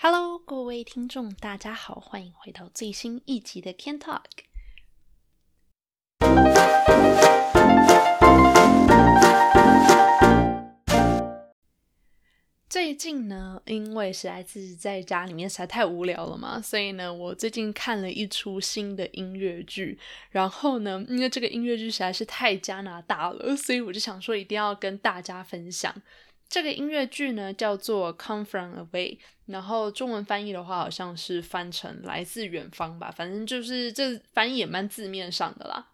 Hello，各位听众，大家好，欢迎回到最新一集的 Can Talk。最近呢，因为实在是在家里面实在太无聊了嘛，所以呢，我最近看了一出新的音乐剧。然后呢，因为这个音乐剧实在是太加拿大了，所以我就想说一定要跟大家分享。这个音乐剧呢叫做《Come From Away》，然后中文翻译的话好像是翻成“来自远方”吧，反正就是这翻译也蛮字面上的啦。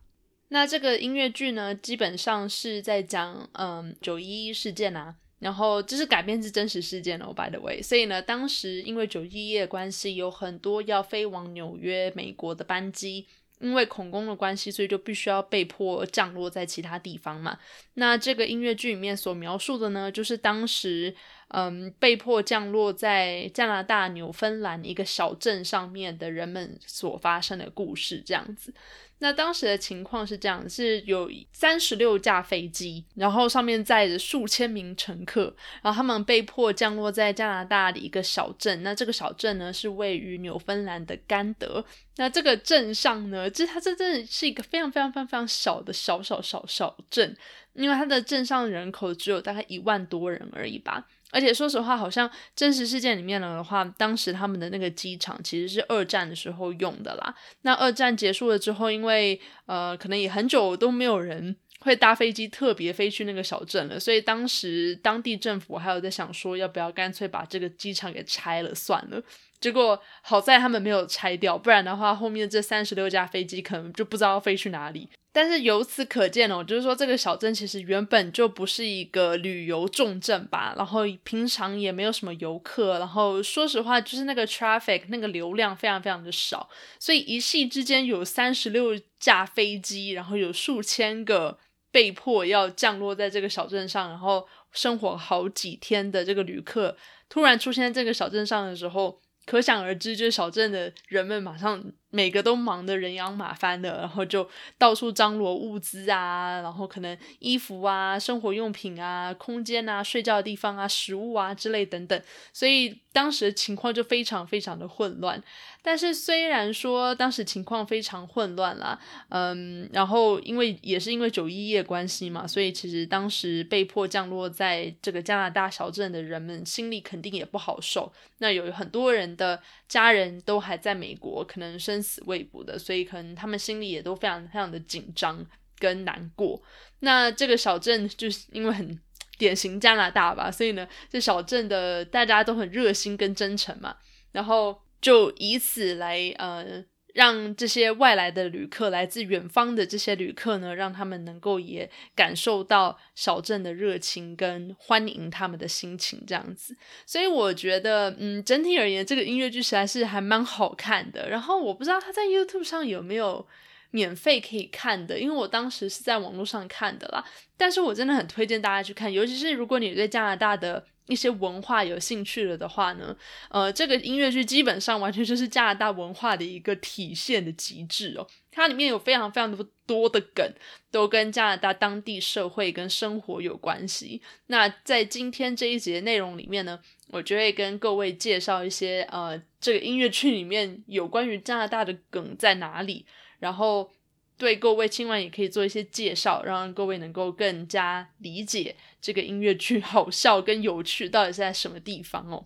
那这个音乐剧呢，基本上是在讲嗯九一一事件啊。然后这是改编自真实事件哦，by the way。所以呢，当时因为九一一的关系，有很多要飞往纽约、美国的班机，因为恐攻的关系，所以就必须要被迫降落在其他地方嘛。那这个音乐剧里面所描述的呢，就是当时嗯被迫降落在加拿大纽芬兰一个小镇上面的人们所发生的故事，这样子。那当时的情况是这样：是有三十六架飞机，然后上面载着数千名乘客，然后他们被迫降落在加拿大的一个小镇。那这个小镇呢，是位于纽芬兰的甘德。那这个镇上呢，其实它这真的是一个非常非常非常非常小的小小小小镇，因为它的镇上人口只有大概一万多人而已吧。而且说实话，好像真实事件里面的话，当时他们的那个机场其实是二战的时候用的啦。那二战结束了之后，因为呃，可能也很久都没有人会搭飞机特别飞去那个小镇了，所以当时当地政府还有在想说，要不要干脆把这个机场给拆了算了。结果好在他们没有拆掉，不然的话，后面这三十六架飞机可能就不知道飞去哪里。但是由此可见哦，就是说这个小镇其实原本就不是一个旅游重镇吧，然后平常也没有什么游客，然后说实话，就是那个 traffic 那个流量非常非常的少，所以一夕之间有三十六架飞机，然后有数千个被迫要降落在这个小镇上，然后生活好几天的这个旅客，突然出现在这个小镇上的时候。可想而知，就是小镇的人们马上每个都忙得人仰马翻的，然后就到处张罗物资啊，然后可能衣服啊、生活用品啊、空间啊、睡觉的地方啊、食物啊之类等等，所以当时的情况就非常非常的混乱。但是虽然说当时情况非常混乱啦，嗯，然后因为也是因为九一一的关系嘛，所以其实当时被迫降落在这个加拿大小镇的人们心里肯定也不好受。那有很多人的家人都还在美国，可能生死未卜的，所以可能他们心里也都非常非常的紧张跟难过。那这个小镇就是因为很典型加拿大吧，所以呢，这小镇的大家都很热心跟真诚嘛，然后。就以此来呃，让这些外来的旅客，来自远方的这些旅客呢，让他们能够也感受到小镇的热情跟欢迎他们的心情这样子。所以我觉得，嗯，整体而言，这个音乐剧实在是还蛮好看的。然后我不知道它在 YouTube 上有没有免费可以看的，因为我当时是在网络上看的啦。但是我真的很推荐大家去看，尤其是如果你对加拿大的。一些文化有兴趣了的话呢，呃，这个音乐剧基本上完全就是加拿大文化的一个体现的极致哦。它里面有非常非常多多的梗，都跟加拿大当地社会跟生活有关系。那在今天这一节内容里面呢，我就会跟各位介绍一些呃，这个音乐剧里面有关于加拿大的梗在哪里，然后。对各位，听完也可以做一些介绍，让各位能够更加理解这个音乐剧 好笑跟有趣到底是在什么地方哦。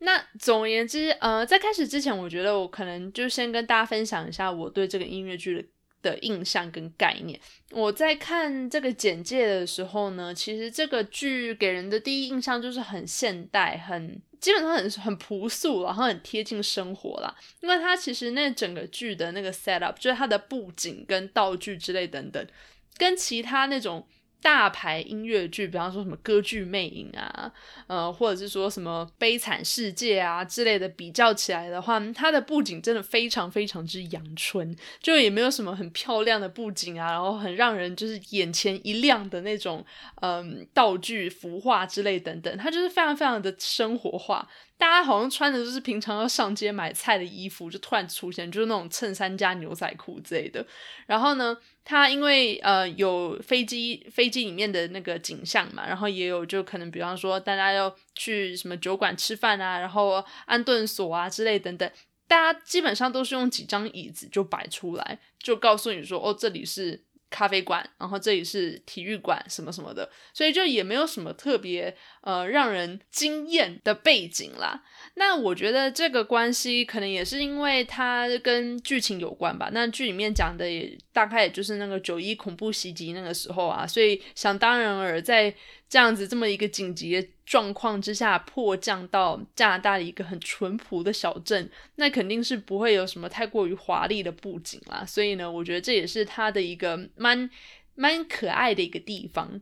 那总而言之，呃，在开始之前，我觉得我可能就先跟大家分享一下我对这个音乐剧的。的印象跟概念，我在看这个简介的时候呢，其实这个剧给人的第一印象就是很现代，很基本上很很朴素，然后很贴近生活啦。因为它其实那整个剧的那个 set up，就是它的布景跟道具之类等等，跟其他那种。大牌音乐剧，比方说什么《歌剧魅影》啊，呃，或者是说什么《悲惨世界》啊之类的，比较起来的话，它的布景真的非常非常之阳春，就也没有什么很漂亮的布景啊，然后很让人就是眼前一亮的那种，嗯，道具、服化之类等等，它就是非常非常的生活化。大家好像穿的就是平常要上街买菜的衣服，就突然出现，就是那种衬衫加牛仔裤之类的。然后呢，他因为呃有飞机飞机里面的那个景象嘛，然后也有就可能比方说大家要去什么酒馆吃饭啊，然后安顿所啊之类等等，大家基本上都是用几张椅子就摆出来，就告诉你说哦这里是。咖啡馆，然后这里是体育馆，什么什么的，所以就也没有什么特别呃让人惊艳的背景啦。那我觉得这个关系可能也是因为它跟剧情有关吧。那剧里面讲的也大概也就是那个九一恐怖袭击那个时候啊，所以想当然而在这样子这么一个紧急的状况之下，迫降到加拿大的一个很淳朴的小镇，那肯定是不会有什么太过于华丽的布景啦。所以呢，我觉得这也是它的一个蛮蛮可爱的一个地方。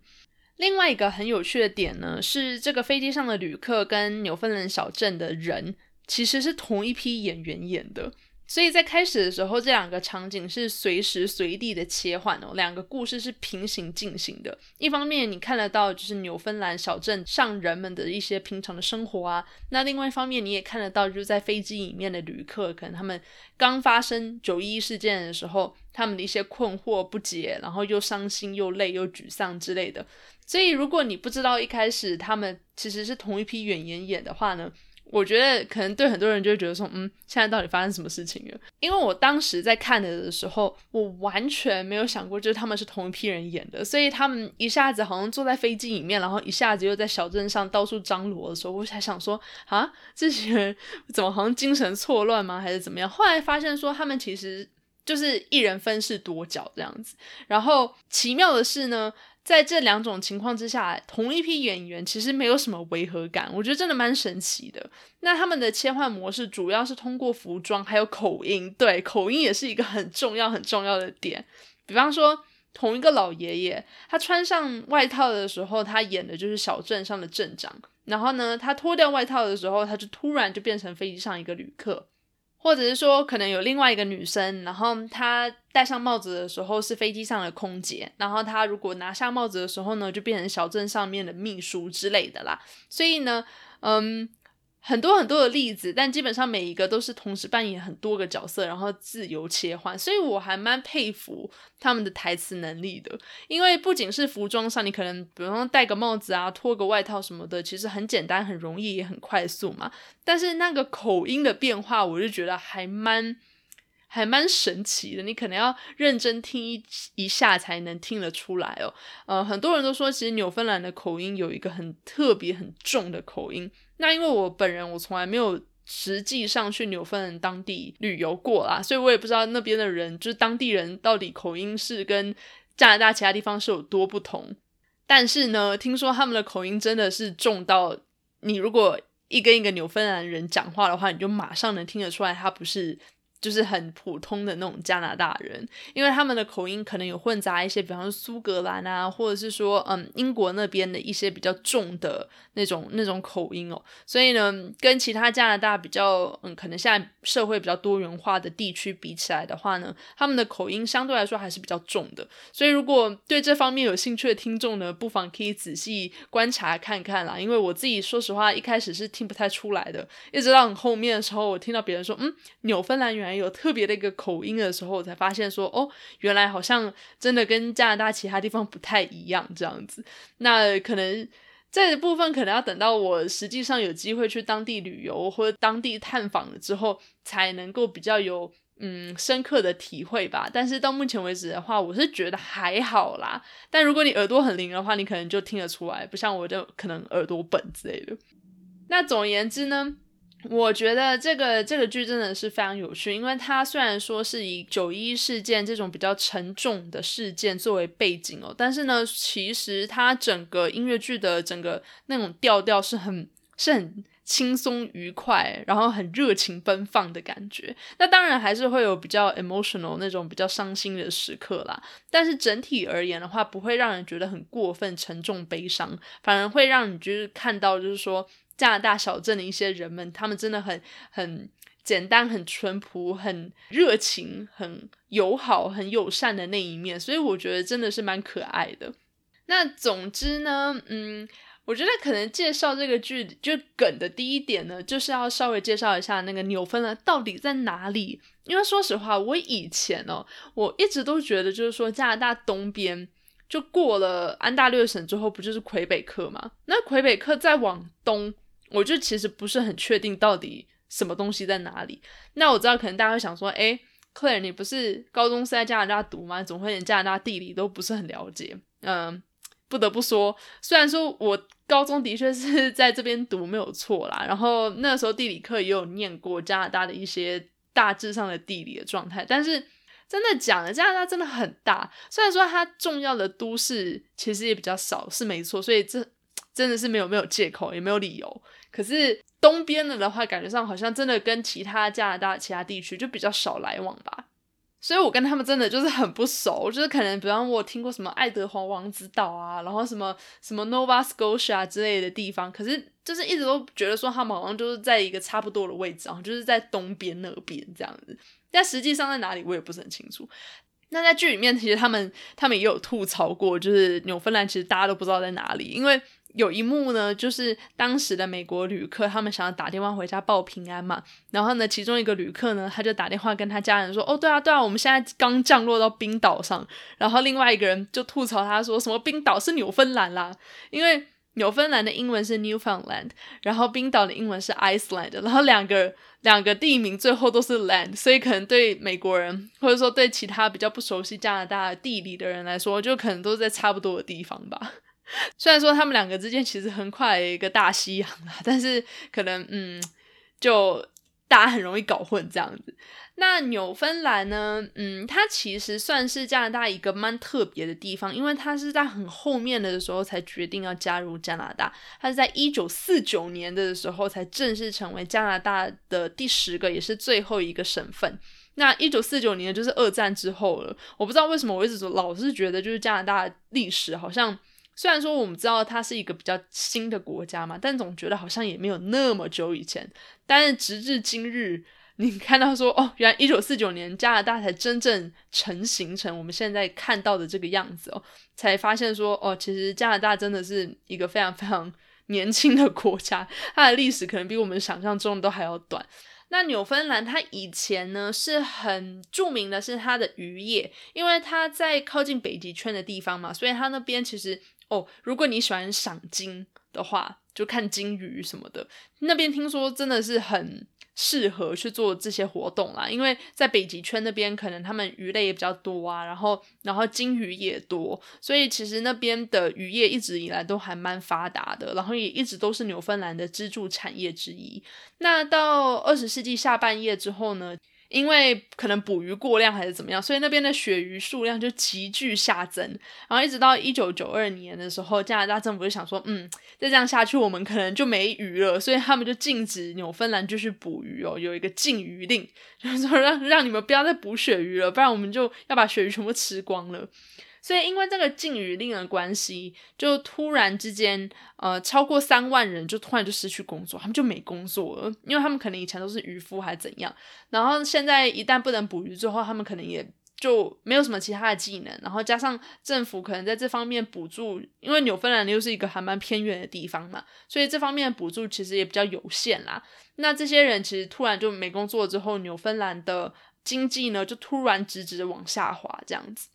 另外一个很有趣的点呢，是这个飞机上的旅客跟纽芬兰小镇的人其实是同一批演员演的，所以在开始的时候，这两个场景是随时随地的切换哦，两个故事是平行进行的。一方面你看得到就是纽芬兰小镇上人们的一些平常的生活啊，那另外一方面你也看得到就是在飞机里面的旅客，可能他们刚发生九一一事件的时候，他们的一些困惑不解，然后又伤心又累又沮丧之类的。所以，如果你不知道一开始他们其实是同一批演员演的话呢，我觉得可能对很多人就会觉得说，嗯，现在到底发生什么事情了？因为我当时在看的的时候，我完全没有想过就是他们是同一批人演的，所以他们一下子好像坐在飞机里面，然后一下子又在小镇上到处张罗的时候，我才想说，啊，这些人怎么好像精神错乱吗？还是怎么样？后来发现说，他们其实就是一人分饰多角这样子。然后奇妙的是呢。在这两种情况之下，同一批演员其实没有什么违和感，我觉得真的蛮神奇的。那他们的切换模式主要是通过服装还有口音，对，口音也是一个很重要很重要的点。比方说，同一个老爷爷，他穿上外套的时候，他演的就是小镇上的镇长；然后呢，他脱掉外套的时候，他就突然就变成飞机上一个旅客。或者是说，可能有另外一个女生，然后她戴上帽子的时候是飞机上的空姐，然后她如果拿下帽子的时候呢，就变成小镇上面的秘书之类的啦。所以呢，嗯。很多很多的例子，但基本上每一个都是同时扮演很多个角色，然后自由切换，所以我还蛮佩服他们的台词能力的。因为不仅是服装上，你可能比如说戴个帽子啊、脱个外套什么的，其实很简单、很容易，也很快速嘛。但是那个口音的变化，我就觉得还蛮还蛮神奇的。你可能要认真听一一下才能听得出来哦。呃，很多人都说，其实纽芬兰的口音有一个很特别、很重的口音。那因为我本人我从来没有实际上去纽芬兰当地旅游过啦，所以我也不知道那边的人就是当地人到底口音是跟加拿大其他地方是有多不同。但是呢，听说他们的口音真的是重到你如果一跟一个纽芬兰人讲话的话，你就马上能听得出来他不是。就是很普通的那种加拿大人，因为他们的口音可能有混杂一些，比方说苏格兰啊，或者是说嗯英国那边的一些比较重的那种那种口音哦，所以呢，跟其他加拿大比较嗯可能现在社会比较多元化的地区比起来的话呢，他们的口音相对来说还是比较重的。所以如果对这方面有兴趣的听众呢，不妨可以仔细观察看看啦。因为我自己说实话一开始是听不太出来的，一直到很后面的时候，我听到别人说嗯纽芬兰原来有特别的一个口音的时候，我才发现说，哦，原来好像真的跟加拿大其他地方不太一样这样子。那可能这部分可能要等到我实际上有机会去当地旅游或者当地探访了之后，才能够比较有嗯深刻的体会吧。但是到目前为止的话，我是觉得还好啦。但如果你耳朵很灵的话，你可能就听得出来，不像我就可能耳朵笨之类的。那总而言之呢？我觉得这个这个剧真的是非常有趣，因为它虽然说是以九一事件这种比较沉重的事件作为背景哦，但是呢，其实它整个音乐剧的整个那种调调是很是很轻松愉快，然后很热情奔放的感觉。那当然还是会有比较 emotional 那种比较伤心的时刻啦，但是整体而言的话，不会让人觉得很过分沉重悲伤，反而会让你就是看到就是说。加拿大小镇的一些人们，他们真的很很简单、很淳朴、很热情、很友好、很友善的那一面，所以我觉得真的是蛮可爱的。那总之呢，嗯，我觉得可能介绍这个剧就梗的第一点呢，就是要稍微介绍一下那个纽芬兰到底在哪里。因为说实话，我以前哦，我一直都觉得就是说加拿大东边就过了安大略省之后，不就是魁北克嘛？那魁北克再往东，我就其实不是很确定到底什么东西在哪里。那我知道可能大家会想说，哎，Claire，你不是高中是在加拿大读吗？总会连加拿大地理都不是很了解。嗯，不得不说，虽然说我。高中的确是 在这边读没有错啦，然后那时候地理课也有念过加拿大的一些大致上的地理的状态，但是真的讲了，加拿大真的很大，虽然说它重要的都市其实也比较少，是没错，所以这 真的是没有没有借口，也没有理由。可是东边的的话，感觉上好像真的跟其他加拿大其他地区就比较少来往吧。所以我跟他们真的就是很不熟，就是可能，比方我听过什么爱德华王子岛啊，然后什么什么 Nova Scotia 之类的地方，可是就是一直都觉得说他们好像就是在一个差不多的位置啊，就是在东边那边这样子，但实际上在哪里我也不是很清楚。那在剧里面，其实他们他们也有吐槽过，就是纽芬兰其实大家都不知道在哪里，因为。有一幕呢，就是当时的美国旅客，他们想要打电话回家报平安嘛。然后呢，其中一个旅客呢，他就打电话跟他家人说：“哦，对啊，对啊，我们现在刚降落到冰岛上。”然后另外一个人就吐槽他说：“什么冰岛是纽芬兰啦？因为纽芬兰的英文是 Newfoundland，然后冰岛的英文是 Iceland，然后两个两个地名最后都是 land，所以可能对美国人或者说对其他比较不熟悉加拿大地理的人来说，就可能都在差不多的地方吧。” 虽然说他们两个之间其实很快一个大西洋啦，但是可能嗯，就大家很容易搞混这样子。那纽芬兰呢，嗯，它其实算是加拿大一个蛮特别的地方，因为它是在很后面的时候才决定要加入加拿大，它是在一九四九年的时候才正式成为加拿大的第十个也是最后一个省份。那一九四九年就是二战之后了，我不知道为什么我一直老是觉得就是加拿大历史好像。虽然说我们知道它是一个比较新的国家嘛，但总觉得好像也没有那么久以前。但是直至今日，你看到说哦，原来一九四九年加拿大才真正成型成我们现在看到的这个样子哦，才发现说哦，其实加拿大真的是一个非常非常年轻的国家，它的历史可能比我们想象中的都还要短。那纽芬兰它以前呢是很著名的是它的渔业，因为它在靠近北极圈的地方嘛，所以它那边其实。哦，如果你喜欢赏金的话，就看金鱼什么的。那边听说真的是很适合去做这些活动啦，因为在北极圈那边可能他们鱼类也比较多啊，然后然后金鱼也多，所以其实那边的渔业一直以来都还蛮发达的，然后也一直都是纽芬兰的支柱产业之一。那到二十世纪下半叶之后呢？因为可能捕鱼过量还是怎么样，所以那边的鳕鱼数量就急剧下增。然后一直到一九九二年的时候，加拿大政府就想说，嗯，再这样下去，我们可能就没鱼了，所以他们就禁止纽芬兰继续捕鱼哦，有一个禁渔令，就是说让让你们不要再捕鳕鱼了，不然我们就要把鳕鱼全部吃光了。所以，因为这个禁渔令的关系，就突然之间，呃，超过三万人就突然就失去工作，他们就没工作了，因为他们可能以前都是渔夫还是怎样，然后现在一旦不能捕鱼之后，他们可能也就没有什么其他的技能，然后加上政府可能在这方面补助，因为纽芬兰又是一个还蛮偏远的地方嘛，所以这方面的补助其实也比较有限啦。那这些人其实突然就没工作之后，纽芬兰的经济呢就突然直直的往下滑，这样子。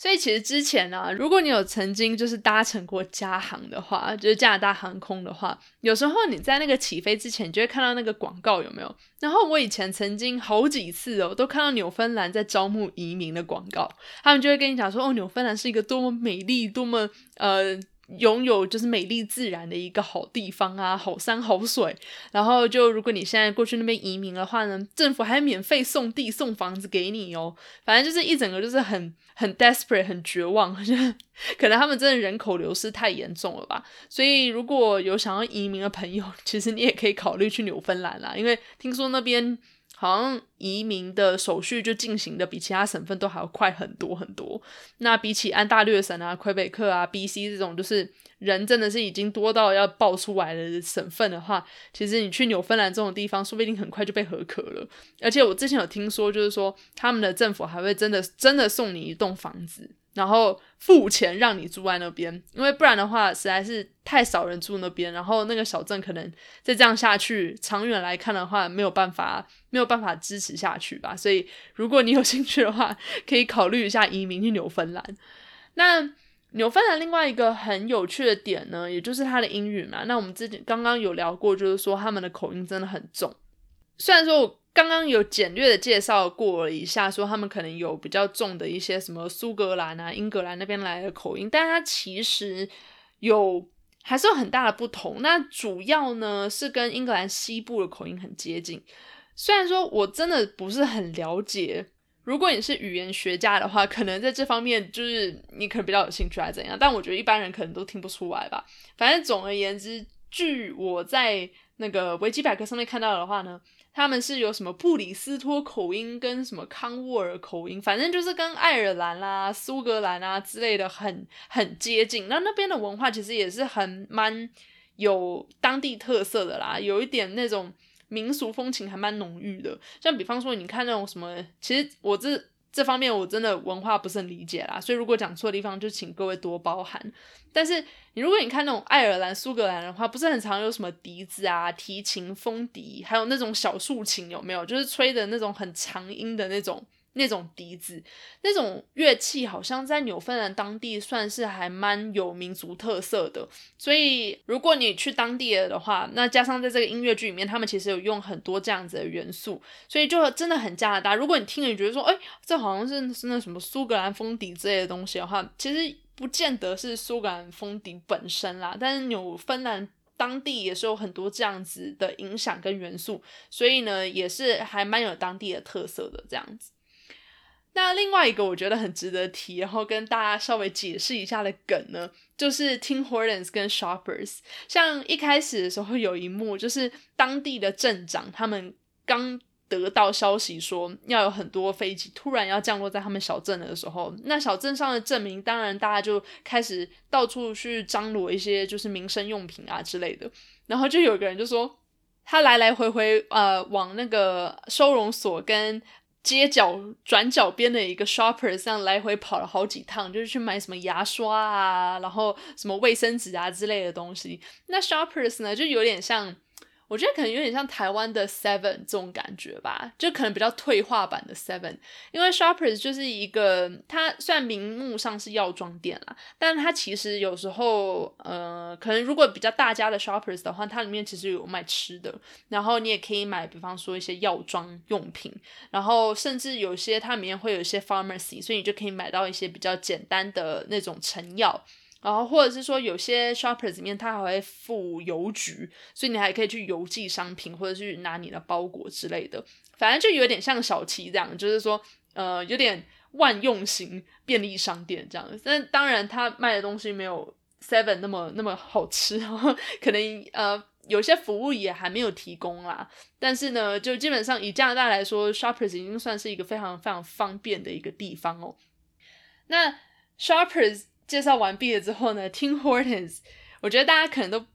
所以其实之前呢，如果你有曾经就是搭乘过加航的话，就是加拿大航空的话，有时候你在那个起飞之前，你就会看到那个广告，有没有？然后我以前曾经好几次哦，都看到纽芬兰在招募移民的广告，他们就会跟你讲说，哦，纽芬兰是一个多么美丽、多么呃。拥有就是美丽自然的一个好地方啊，好山好水。然后就如果你现在过去那边移民的话呢，政府还免费送地送房子给你哦。反正就是一整个就是很很 desperate 很绝望，可能他们真的人口流失太严重了吧。所以如果有想要移民的朋友，其实你也可以考虑去纽芬兰啦，因为听说那边。好像移民的手续就进行的比其他省份都还要快很多很多。那比起安大略省啊、魁北克啊、B.C 这种，就是人真的是已经多到要爆出来的省份的话，其实你去纽芬兰这种地方，说不定很快就被合可了。而且我之前有听说，就是说他们的政府还会真的真的送你一栋房子，然后付钱让你住在那边，因为不然的话实在是太少人住那边，然后那个小镇可能再这样下去，长远来看的话没有办法没有办法支持下去吧。所以如果你有兴趣的话，可以考虑一下移民去纽芬兰。那纽芬兰另外一个很有趣的点呢，也就是它的英语嘛。那我们之前刚刚有聊过，就是说他们的口音真的很重。虽然说我刚刚有简略的介绍过了一下，说他们可能有比较重的一些什么苏格兰啊、英格兰那边来的口音，但它其实有还是有很大的不同。那主要呢是跟英格兰西部的口音很接近。虽然说我真的不是很了解。如果你是语言学家的话，可能在这方面就是你可能比较有兴趣，还是怎样？但我觉得一般人可能都听不出来吧。反正总而言之，据我在那个维基百科上面看到的话呢，他们是有什么布里斯托口音跟什么康沃尔口音，反正就是跟爱尔兰啦、苏格兰啊之类的很很接近。那那边的文化其实也是很蛮有当地特色的啦，有一点那种。民俗风情还蛮浓郁的，像比方说，你看那种什么，其实我这这方面我真的文化不是很理解啦，所以如果讲错的地方，就请各位多包涵。但是你如果你看那种爱尔兰、苏格兰的话，不是很常有什么笛子啊、提琴、风笛，还有那种小竖琴，有没有？就是吹的那种很长音的那种。那种笛子，那种乐器，好像在纽芬兰当地算是还蛮有民族特色的。所以，如果你去当地的话，那加上在这个音乐剧里面，他们其实有用很多这样子的元素，所以就真的很加拿大。如果你听了，你觉得说，哎，这好像是是那什么苏格兰风笛之类的东西的话，其实不见得是苏格兰风笛本身啦。但是纽芬兰当地也是有很多这样子的影响跟元素，所以呢，也是还蛮有当地的特色的这样子。那另外一个我觉得很值得提，然后跟大家稍微解释一下的梗呢，就是 Tim Hortons 跟 Shoppers。像一开始的时候有一幕，就是当地的镇长他们刚得到消息说要有很多飞机突然要降落在他们小镇的时候，那小镇上的镇民当然大家就开始到处去张罗一些就是民生用品啊之类的，然后就有个人就说他来来回回呃往那个收容所跟。街角转角边的一个 shopper，这样来回跑了好几趟，就是去买什么牙刷啊，然后什么卫生纸啊之类的东西。那 shoppers 呢，就有点像。我觉得可能有点像台湾的 Seven 这种感觉吧，就可能比较退化版的 Seven，因为 Shoppers 就是一个，它虽然名目上是药妆店啦，但它其实有时候，呃，可能如果比较大家的 Shoppers 的话，它里面其实有卖吃的，然后你也可以买，比方说一些药妆用品，然后甚至有些它里面会有一些 Pharmacy，所以你就可以买到一些比较简单的那种成药。然后或者是说有些 shoppers 里面它还会附邮局，所以你还可以去邮寄商品或者去拿你的包裹之类的，反正就有点像小七这样，就是说呃有点万用型便利商店这样。但当然它卖的东西没有 seven 那么那么好吃，然后可能呃有些服务也还没有提供啦。但是呢，就基本上以加拿大来说，shoppers 已经算是一个非常非常方便的一个地方哦。那 shoppers。介绍完毕了之后呢，Tim Hortons，我觉得大家可能都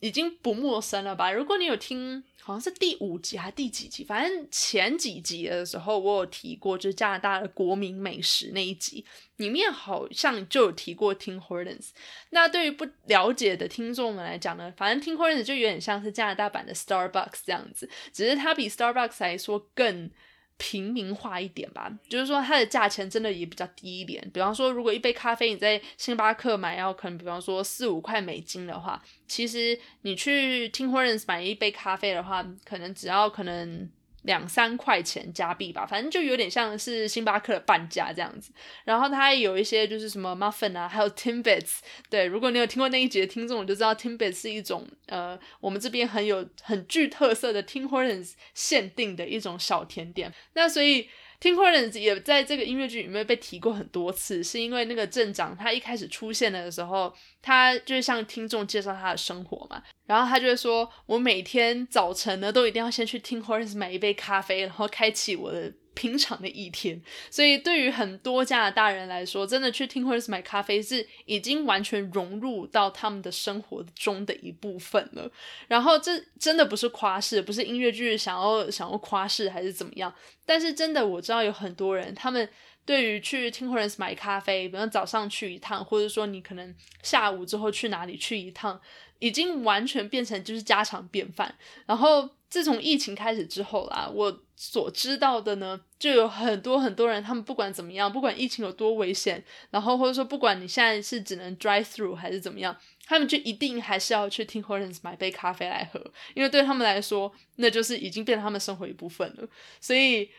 已经不陌生了吧？如果你有听，好像是第五集还是第几集，反正前几集的时候我有提过，就是加拿大的国民美食那一集里面好像就有提过 Tim Hortons。那对于不了解的听众们来讲呢，反正 Tim Hortons 就有点像是加拿大版的 Starbucks 这样子，只是它比 Starbucks 来说更。平民化一点吧，就是说它的价钱真的也比较低一点。比方说，如果一杯咖啡你在星巴克买要可能，比方说四五块美金的话，其实你去 Tim Hortons 买一杯咖啡的话，可能只要可能。两三块钱加币吧，反正就有点像是星巴克的半价这样子。然后它有一些就是什么 muffin 啊，还有 Timbits。对，如果你有听过那一集的听众，我就知道 Timbits 是一种呃，我们这边很有很具特色的 Tim Hortons 限定的一种小甜点。那所以。Tim Hortons 也在这个音乐剧里面被提过很多次，是因为那个镇长他一开始出现的时候，他就是向听众介绍他的生活嘛，然后他就会说：“我每天早晨呢，都一定要先去 Tim Hortons 买一杯咖啡，然后开启我的。”平常的一天，所以对于很多加拿大人来说，真的去听或者是买咖啡是已经完全融入到他们的生活中的一部分了。然后这真的不是夸饰，不是音乐剧想要想要夸饰还是怎么样，但是真的我知道有很多人，他们对于去 Tim Hortons 买咖啡，比如早上去一趟，或者说你可能下午之后去哪里去一趟，已经完全变成就是家常便饭。然后自从疫情开始之后啦，我所知道的呢，就有很多很多人，他们不管怎么样，不管疫情有多危险，然后或者说不管你现在是只能 drive through 还是怎么样，他们就一定还是要去 Tim Hortons 买杯咖啡来喝，因为对他们来说，那就是已经变成他们生活一部分了。所以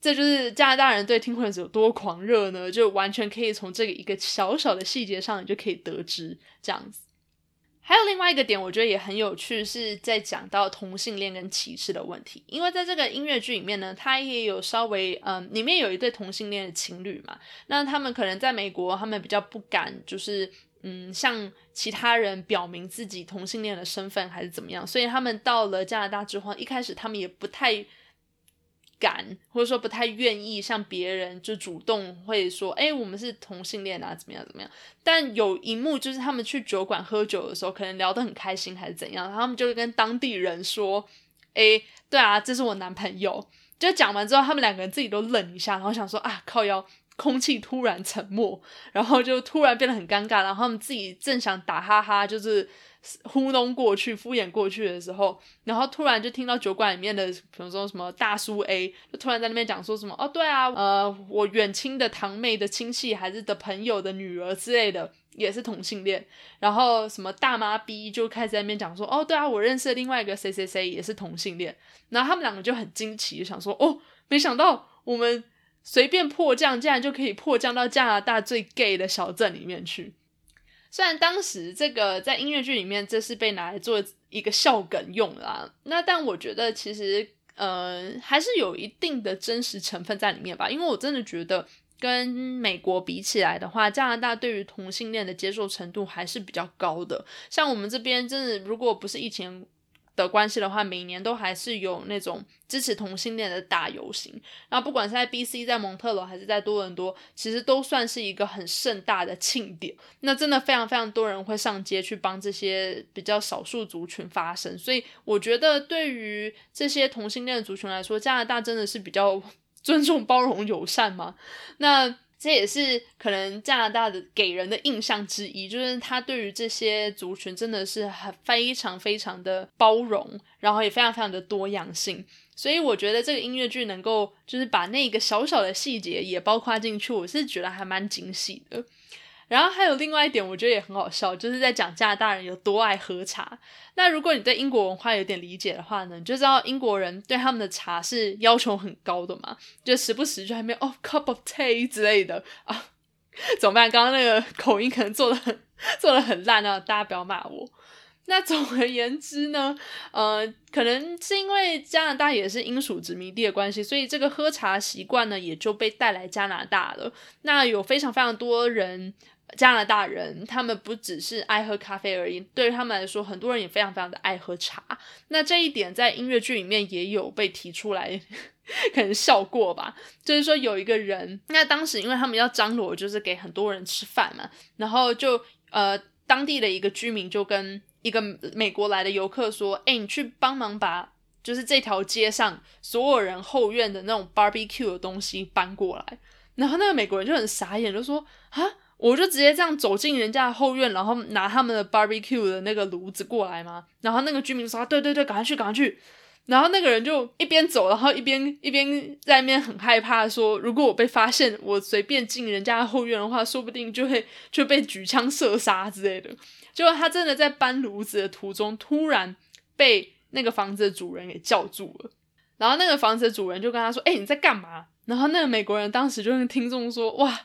这就是加拿大人对 Tim Hortons 有多狂热呢？就完全可以从这个一个小小的细节上，你就可以得知这样子。还有另外一个点，我觉得也很有趣，是在讲到同性恋跟歧视的问题。因为在这个音乐剧里面呢，它也有稍微嗯，里面有一对同性恋的情侣嘛。那他们可能在美国，他们比较不敢，就是嗯，向其他人表明自己同性恋的身份还是怎么样。所以他们到了加拿大之后，一开始他们也不太。敢或者说不太愿意向别人就主动会说，哎，我们是同性恋啊，怎么样怎么样？但有一幕就是他们去酒馆喝酒的时候，可能聊得很开心还是怎样，然后他们就跟当地人说，哎，对啊，这是我男朋友。就讲完之后，他们两个人自己都愣一下，然后想说啊，靠腰，空气突然沉默，然后就突然变得很尴尬，然后他们自己正想打哈哈，就是。糊弄过去、敷衍过去的时候，然后突然就听到酒馆里面的，比如说什么大叔 A，就突然在那边讲说什么哦，对啊，呃，我远亲的堂妹的亲戚还是的朋友的女儿之类的，也是同性恋。然后什么大妈 B 就开始在那边讲说，哦，对啊，我认识另外一个谁谁谁也是同性恋。然后他们两个就很惊奇，想说，哦，没想到我们随便迫降，竟然就可以迫降到加拿大最 gay 的小镇里面去。虽然当时这个在音乐剧里面这是被拿来做一个笑梗用啦，那但我觉得其实呃还是有一定的真实成分在里面吧，因为我真的觉得跟美国比起来的话，加拿大对于同性恋的接受程度还是比较高的。像我们这边真的如果不是疫情。的关系的话，每年都还是有那种支持同性恋的大游行。然后不管是在 B.C. 在蒙特罗还是在多伦多，其实都算是一个很盛大的庆典。那真的非常非常多人会上街去帮这些比较少数族群发声。所以我觉得对于这些同性恋族群来说，加拿大真的是比较 尊重、包容、友善嘛。那这也是可能加拿大的给人的印象之一，就是他对于这些族群真的是很非常非常的包容，然后也非常非常的多样性。所以我觉得这个音乐剧能够就是把那个小小的细节也包括进去，我是觉得还蛮惊喜的。然后还有另外一点，我觉得也很好笑，就是在讲加拿大人有多爱喝茶。那如果你对英国文化有点理解的话呢，你就知道英国人对他们的茶是要求很高的嘛，就时不时就还没有哦 cup of tea 之类的 啊，怎么办？刚刚那个口音可能做的很 做的很烂啊，大家不要骂我。那总而言之呢，呃，可能是因为加拿大也是英属殖民地的关系，所以这个喝茶习惯呢也就被带来加拿大了。那有非常非常多人。加拿大人，他们不只是爱喝咖啡而已，对于他们来说，很多人也非常非常的爱喝茶。那这一点在音乐剧里面也有被提出来，可能笑过吧。就是说有一个人，那当时因为他们要张罗，就是给很多人吃饭嘛，然后就呃当地的一个居民就跟一个美国来的游客说：“哎，你去帮忙把就是这条街上所有人后院的那种 barbecue 的东西搬过来。”然后那个美国人就很傻眼，就说：“啊。”我就直接这样走进人家的后院，然后拿他们的 barbecue 的那个炉子过来嘛。然后那个居民说：“对对对，赶快去，赶快去。”然后那个人就一边走，然后一边一边在那边很害怕，说：“如果我被发现，我随便进人家后院的话，说不定就会就被举枪射杀之类的。”结果他真的在搬炉子的途中，突然被那个房子的主人给叫住了。然后那个房子的主人就跟他说：“哎，你在干嘛？”然后那个美国人当时就跟听众说：“哇。”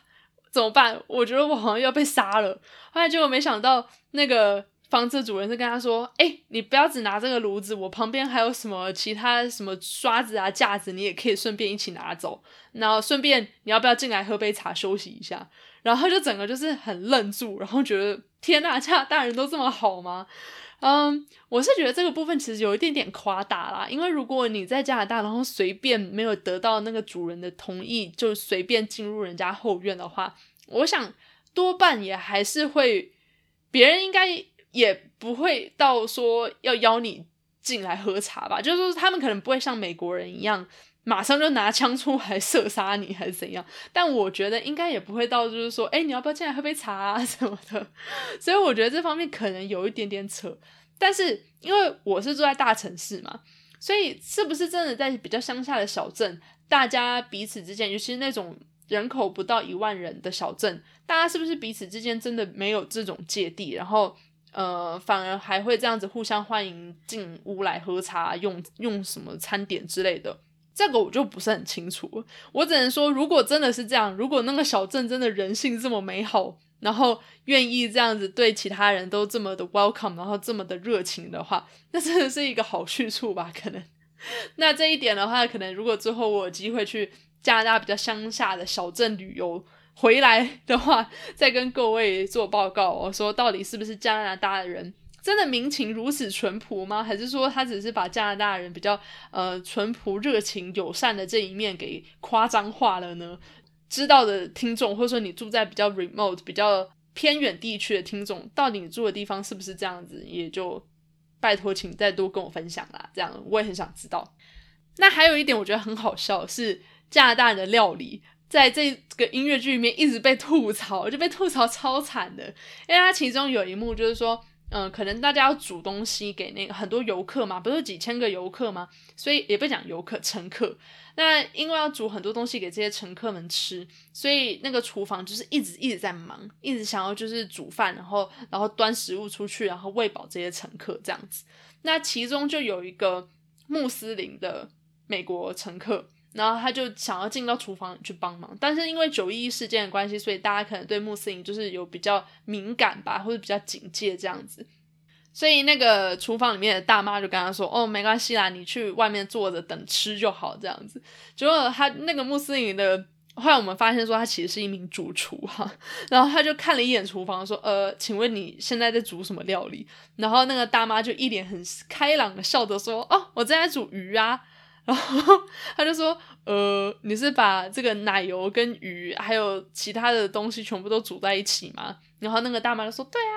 怎么办？我觉得我好像要被杀了。后来结果没想到，那个房子主人是跟他说：“哎，你不要只拿这个炉子，我旁边还有什么其他什么刷子啊、架子，你也可以顺便一起拿走。然后顺便你要不要进来喝杯茶休息一下？”然后就整个就是很愣住，然后觉得天呐，家大人都这么好吗？嗯，我是觉得这个部分其实有一点点夸大啦，因为如果你在加拿大，然后随便没有得到那个主人的同意，就随便进入人家后院的话，我想多半也还是会，别人应该也不会到说要邀你进来喝茶吧，就是说他们可能不会像美国人一样，马上就拿枪出来射杀你还是怎样？但我觉得应该也不会到就是说，哎，你要不要进来喝杯茶啊什么的？所以我觉得这方面可能有一点点扯。但是因为我是住在大城市嘛，所以是不是真的在比较乡下的小镇，大家彼此之间，尤其是那种人口不到一万人的小镇，大家是不是彼此之间真的没有这种芥蒂？然后呃，反而还会这样子互相欢迎进屋来喝茶，用用什么餐点之类的。这个我就不是很清楚，我只能说，如果真的是这样，如果那个小镇真的人性这么美好，然后愿意这样子对其他人都这么的 welcome，然后这么的热情的话，那真的是一个好去处吧？可能，那这一点的话，可能如果之后我有机会去加拿大比较乡下的小镇旅游回来的话，再跟各位做报告，我说到底是不是加拿大的人？真的民情如此淳朴吗？还是说他只是把加拿大人比较呃淳朴、热情、友善的这一面给夸张化了呢？知道的听众，或者说你住在比较 remote、比较偏远地区的听众，到底你住的地方是不是这样子？也就拜托，请再多跟我分享啦，这样我也很想知道。那还有一点我觉得很好笑是加拿大人的料理，在这个音乐剧里面一直被吐槽，就被吐槽超惨的，因为它其中有一幕就是说。嗯，可能大家要煮东西给那个很多游客嘛，不是几千个游客吗？所以也不讲游客，乘客。那因为要煮很多东西给这些乘客们吃，所以那个厨房就是一直一直在忙，一直想要就是煮饭，然后然后端食物出去，然后喂饱这些乘客这样子。那其中就有一个穆斯林的美国乘客。然后他就想要进到厨房去帮忙，但是因为九一一事件的关系，所以大家可能对穆斯林就是有比较敏感吧，或者比较警戒这样子。所以那个厨房里面的大妈就跟他说：“哦，没关系啦，你去外面坐着等吃就好。”这样子。结果他那个穆斯林的，后来我们发现说他其实是一名主厨哈。然后他就看了一眼厨房，说：“呃，请问你现在在煮什么料理？”然后那个大妈就一脸很开朗的笑着说：“哦，我正在煮鱼啊。”然后他就说：“呃，你是把这个奶油跟鱼还有其他的东西全部都煮在一起吗？”然后那个大妈就说：“对啊。”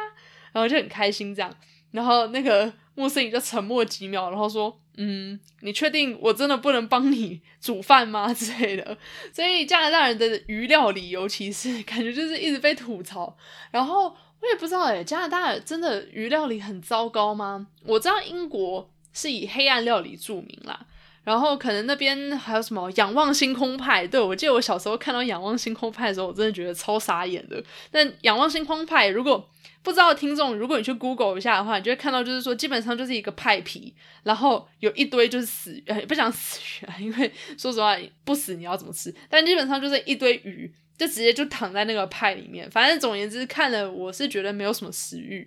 然后就很开心这样。然后那个穆斯林就沉默几秒，然后说：“嗯，你确定我真的不能帮你煮饭吗？” 之类的。所以加拿大人的鱼料理，尤其是 感觉就是一直被吐槽。然后我也不知道诶，加拿大真的鱼料理很糟糕吗？我知道英国是以黑暗料理著名啦。然后可能那边还有什么仰望星空派？对我记得我小时候看到仰望星空派的时候，我真的觉得超傻眼的。但仰望星空派，如果不知道听众，如果你去 Google 一下的话，你就会看到，就是说基本上就是一个派皮，然后有一堆就是死，呃，不想死鱼啊，因为说实话不死你要怎么吃？但基本上就是一堆鱼，就直接就躺在那个派里面。反正总而言之，看了我是觉得没有什么食欲。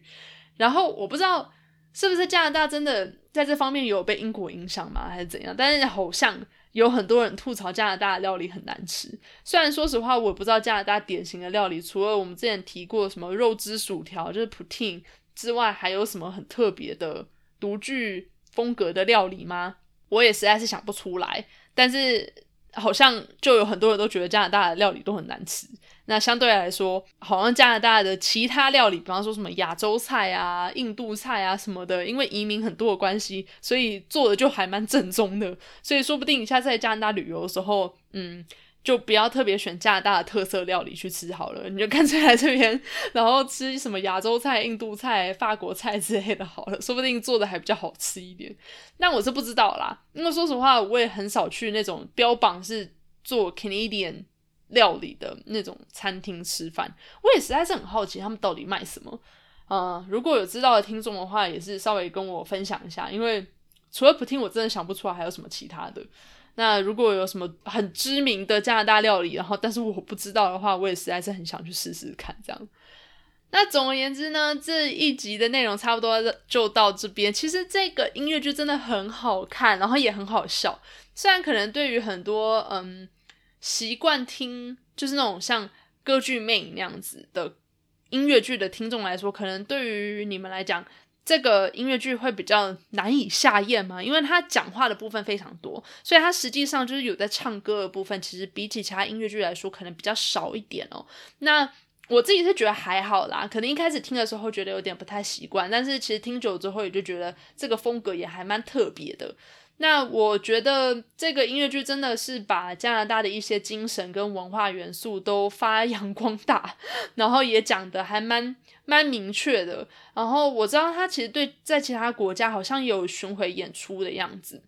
然后我不知道。是不是加拿大真的在这方面有被英国影响吗？还是怎样？但是好像有很多人吐槽加拿大的料理很难吃。虽然说实话，我不知道加拿大典型的料理，除了我们之前提过什么肉汁薯条，就是 poutine 之外，还有什么很特别的独具风格的料理吗？我也实在是想不出来。但是好像就有很多人都觉得加拿大的料理都很难吃。那相对来说，好像加拿大的其他料理，比方说什么亚洲菜啊、印度菜啊什么的，因为移民很多的关系，所以做的就还蛮正宗的。所以说不定你下次在加拿大旅游的时候，嗯，就不要特别选加拿大的特色料理去吃好了，你就干脆来这边，然后吃什么亚洲菜、印度菜、法国菜之类的好了，说不定做的还比较好吃一点。那我是不知道啦，因为说实话，我也很少去那种标榜是做 Canadian。料理的那种餐厅吃饭，我也实在是很好奇他们到底卖什么。呃，如果有知道的听众的话，也是稍微跟我分享一下，因为除了普听，我真的想不出来还有什么其他的。那如果有什么很知名的加拿大料理，然后但是我不知道的话，我也实在是很想去试试看。这样。那总而言之呢，这一集的内容差不多就到这边。其实这个音乐剧真的很好看，然后也很好笑。虽然可能对于很多嗯。习惯听就是那种像歌剧魅影那样子的音乐剧的听众来说，可能对于你们来讲，这个音乐剧会比较难以下咽嘛？因为他讲话的部分非常多，所以他实际上就是有在唱歌的部分，其实比起其他音乐剧来说，可能比较少一点哦。那我自己是觉得还好啦，可能一开始听的时候觉得有点不太习惯，但是其实听久之后也就觉得这个风格也还蛮特别的。那我觉得这个音乐剧真的是把加拿大的一些精神跟文化元素都发扬光大，然后也讲的还蛮蛮明确的。然后我知道他其实对在其他国家好像有巡回演出的样子。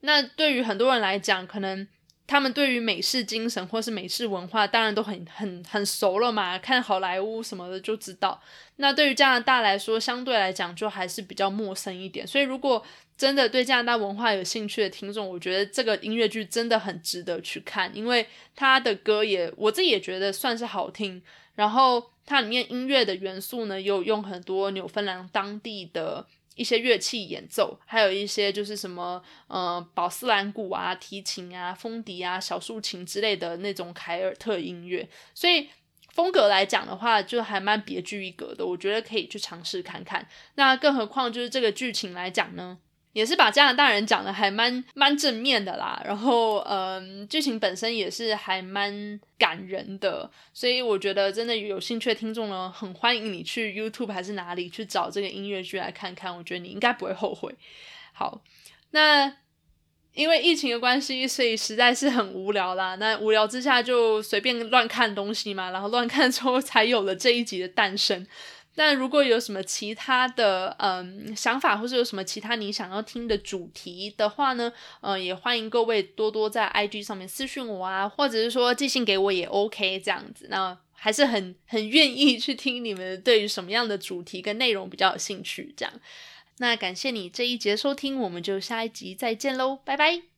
那对于很多人来讲，可能他们对于美式精神或是美式文化，当然都很很很熟了嘛，看好莱坞什么的就知道。那对于加拿大来说，相对来讲就还是比较陌生一点。所以如果真的对加拿大文化有兴趣的听众，我觉得这个音乐剧真的很值得去看，因为他的歌也我自己也觉得算是好听。然后它里面音乐的元素呢，有用很多纽芬兰当地的一些乐器演奏，还有一些就是什么呃宝斯兰鼓啊、提琴啊、风笛啊、小竖琴之类的那种凯尔特音乐，所以风格来讲的话，就还蛮别具一格的。我觉得可以去尝试看看。那更何况就是这个剧情来讲呢？也是把加拿大人讲的还蛮蛮正面的啦，然后嗯，剧情本身也是还蛮感人的，所以我觉得真的有兴趣的听众呢，很欢迎你去 YouTube 还是哪里去找这个音乐剧来看看，我觉得你应该不会后悔。好，那因为疫情的关系，所以实在是很无聊啦。那无聊之下就随便乱看东西嘛，然后乱看之后才有了这一集的诞生。那如果有什么其他的嗯想法，或是有什么其他你想要听的主题的话呢，嗯，也欢迎各位多多在 IG 上面私信我啊，或者是说寄信给我也 OK 这样子。那还是很很愿意去听你们对于什么样的主题跟内容比较有兴趣这样。那感谢你这一节收听，我们就下一集再见喽，拜拜。